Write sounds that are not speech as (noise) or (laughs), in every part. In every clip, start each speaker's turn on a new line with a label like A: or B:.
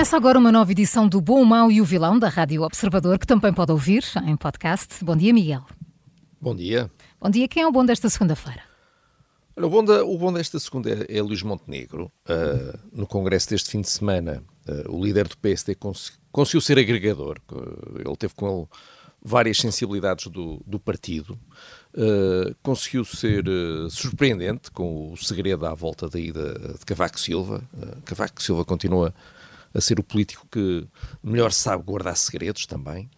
A: Começa agora uma nova edição do Bom, o Mau e o Vilão da Rádio Observador, que também pode ouvir em podcast. Bom dia, Miguel.
B: Bom dia.
A: Bom dia. Quem é o bom desta segunda-feira?
B: O bom, da, o bom desta segunda é, é Luís Montenegro. Uh, no congresso deste fim de semana, uh, o líder do PSD cons conseguiu ser agregador. Ele teve com ele várias sensibilidades do, do partido. Uh, conseguiu ser surpreendente com o segredo à volta da ida de Cavaco Silva. Cavaco Silva continua a ser o político que melhor sabe guardar segredos também.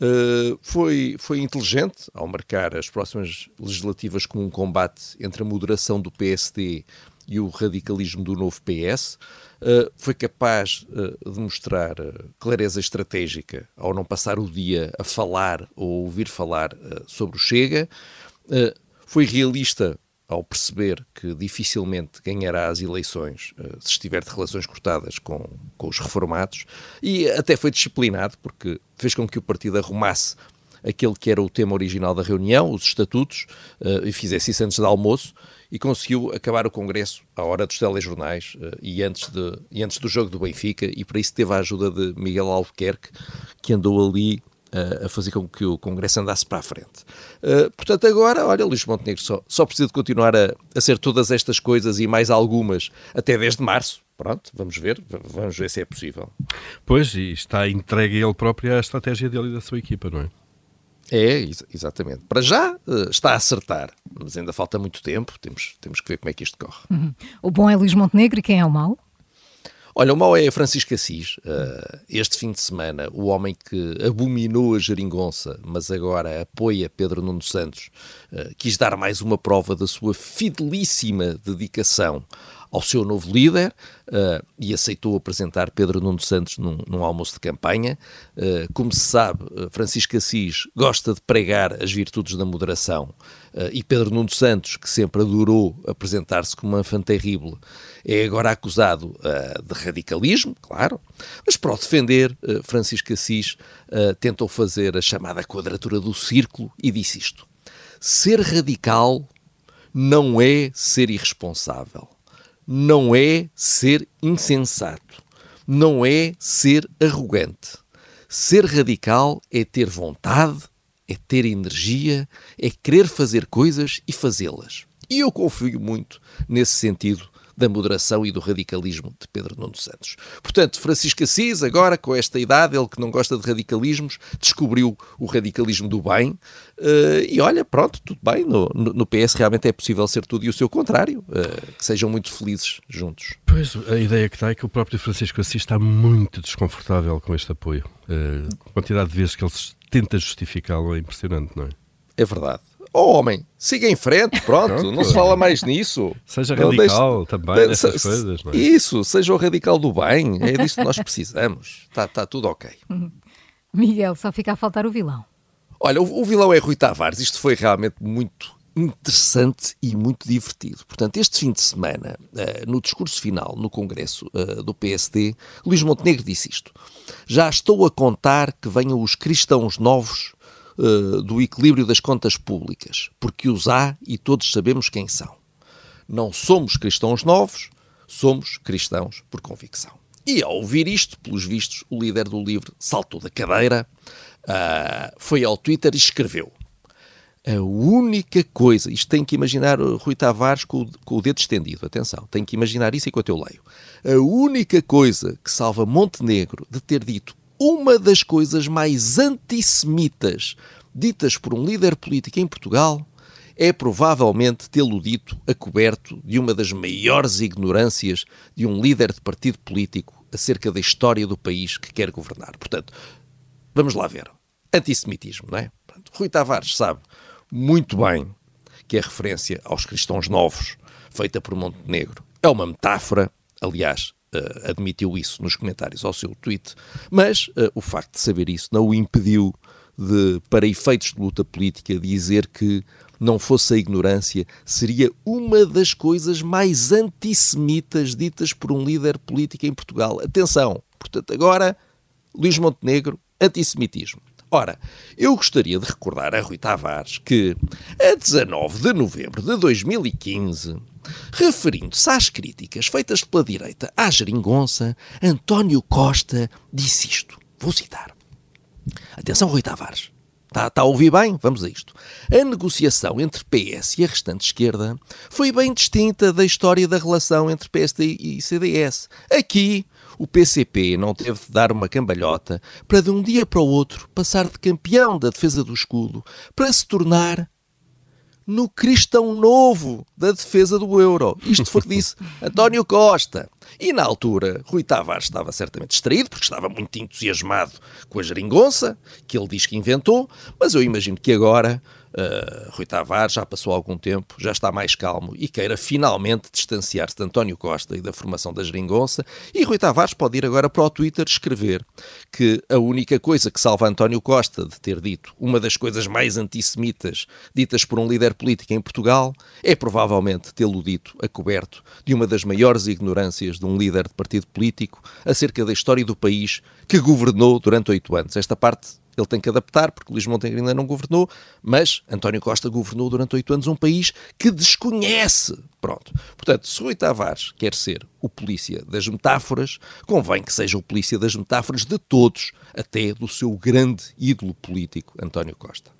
B: Uh, foi, foi inteligente ao marcar as próximas legislativas como um combate entre a moderação do PSD e o radicalismo do novo PS. Uh, eh, foi capaz uh, de mostrar clareza estratégica ao não passar o dia a falar ou ouvir falar sobre o Chega. foi realista ao perceber que dificilmente ganhará as eleições uh, se estiver de relações cortadas com, com os reformados, e até foi disciplinado, porque fez com que o partido arrumasse aquele que era o tema original da reunião, os estatutos, uh, e fizesse isso antes do almoço, e conseguiu acabar o Congresso à hora dos telejornais uh, e, antes de, e antes do jogo do Benfica, e para isso teve a ajuda de Miguel Albuquerque, que andou ali a fazer com que o Congresso andasse para a frente. Uh, portanto, agora, olha, Luís Montenegro só, só precisa de continuar a, a ser todas estas coisas e mais algumas até desde março. Pronto, vamos ver, vamos ver se é possível.
C: Pois, e está entregue ele próprio à estratégia dele e da sua equipa, não é?
B: É, ex exatamente. Para já uh, está a acertar, mas ainda falta muito tempo, temos, temos que ver como é que isto corre.
A: Uhum. O bom é Luís Montenegro e quem é o mau?
B: Olha, o mau é Francisco Assis. Uh, este fim de semana, o homem que abominou a geringonça, mas agora apoia Pedro Nuno Santos, uh, quis dar mais uma prova da sua fidelíssima dedicação ao seu novo líder uh, e aceitou apresentar Pedro Nuno Santos num, num almoço de campanha. Uh, como se sabe, Francisco Assis gosta de pregar as virtudes da moderação uh, e Pedro Nuno Santos, que sempre adorou apresentar-se como um enfant terrível, é agora acusado de radicalismo, claro, mas para o defender, Francisco Assis tentou fazer a chamada quadratura do círculo e disse isto. Ser radical não é ser irresponsável não é ser insensato, não é ser arrogante. Ser radical é ter vontade, é ter energia, é querer fazer coisas e fazê-las. E eu confio muito nesse sentido da moderação e do radicalismo de Pedro Nuno Santos. Portanto, Francisco Assis, agora com esta idade, ele que não gosta de radicalismos, descobriu o radicalismo do bem uh, e olha, pronto, tudo bem, no, no, PS realmente é possível ser tudo e o seu contrário, uh, que sejam muito felizes juntos.
C: Pois, a ideia que dá é que o próprio Francisco Assis está muito desconfortável com este apoio. Uh, a quantidade de vezes que ele tenta justificá-lo é impressionante, não é?
B: É verdade. Oh, homem, siga em frente, pronto, pronto. não se fala mais nisso.
C: Seja radical deixe, também nessas se, coisas, não é?
B: Isso, seja o radical do bem, é disso que nós precisamos. Está tá tudo ok. (laughs)
A: Miguel, só fica a faltar o vilão.
B: Olha, o, o vilão é Rui Tavares. Isto foi realmente muito interessante e muito divertido. Portanto, este fim de semana, uh, no discurso final no Congresso uh, do PSD, Luís Montenegro disse isto. Já estou a contar que venham os cristãos novos uh, do equilíbrio das contas públicas, porque os há e todos sabemos quem são. Não somos cristãos novos, somos cristãos por convicção. E ao ouvir isto, pelos vistos, o líder do livro saltou da cadeira, uh, foi ao Twitter e escreveu: A única coisa, isto tem que imaginar o Rui Tavares com com o dedo estendido, atenção, tem que imaginar isso enquanto eu leio. A única coisa que salva Montenegro de ter dito uma das coisas mais antissemitas ditas por um líder político em Portugal é provavelmente tê-lo dito a coberto de uma das maiores ignorâncias de um líder de partido político acerca da história do país que quer governar. Portanto, vamos lá ver. Antissemitismo, não é? Rui Tavares sabe muito bem que é referência aos cristãos novos, feita por Montenegro. É uma metáfora, aliás, uh, admitiu isso nos comentários ao seu tweet, mas uh, o facto de saber isso não o impediu de, para efeitos de luta política, dizer que não fosse a ignorância, seria uma das coisas mais antissemitas ditas por um líder político em Portugal. Atenção, portanto, agora, Luís Montenegro, antissemitismo. Ora, eu gostaria de recordar a Rui Tavares que, a 19 de novembro de 2015, referindo-se às críticas feitas pela direita à geringonça, António Costa disse isto. Vou citar. Atenção, Rui Tavares. Está, está a ouvir bem? Vamos a isto. A negociação entre PS e a restante esquerda foi bem distinta da história da relação entre PSD e CDS. Aqui, o PCP não teve de dar uma cambalhota para de um dia para o outro passar de campeão da defesa do escudo para se tornar no cristão novo da defesa do euro. Isto foi o que disse (laughs) António Costa. E na altura, Rui Tavares estava certamente distraído, porque estava muito entusiasmado com a geringonça, que ele diz que inventou, mas eu imagino que agora Uh, Rui Tavares já passou algum tempo, já está mais calmo e queira finalmente distanciar-se de António Costa e da formação da geringonça. E Rui Tavares pode ir agora para o Twitter escrever que a única coisa que salva António Costa de ter dito uma das coisas mais antissemitas ditas por um líder político em Portugal é provavelmente tê-lo dito a coberto de uma das maiores ignorâncias de um líder de partido político acerca da história do país que governou durante oito anos. Esta parte ele tem que adaptar, porque Luís Montenegro ainda não governou, mas António Costa governou durante oito anos um país que desconhece. Pronto. Portanto, se Rui Tavares quer ser o polícia das metáforas, convém que seja o polícia das metáforas de todos, até do seu grande ídolo político, António Costa.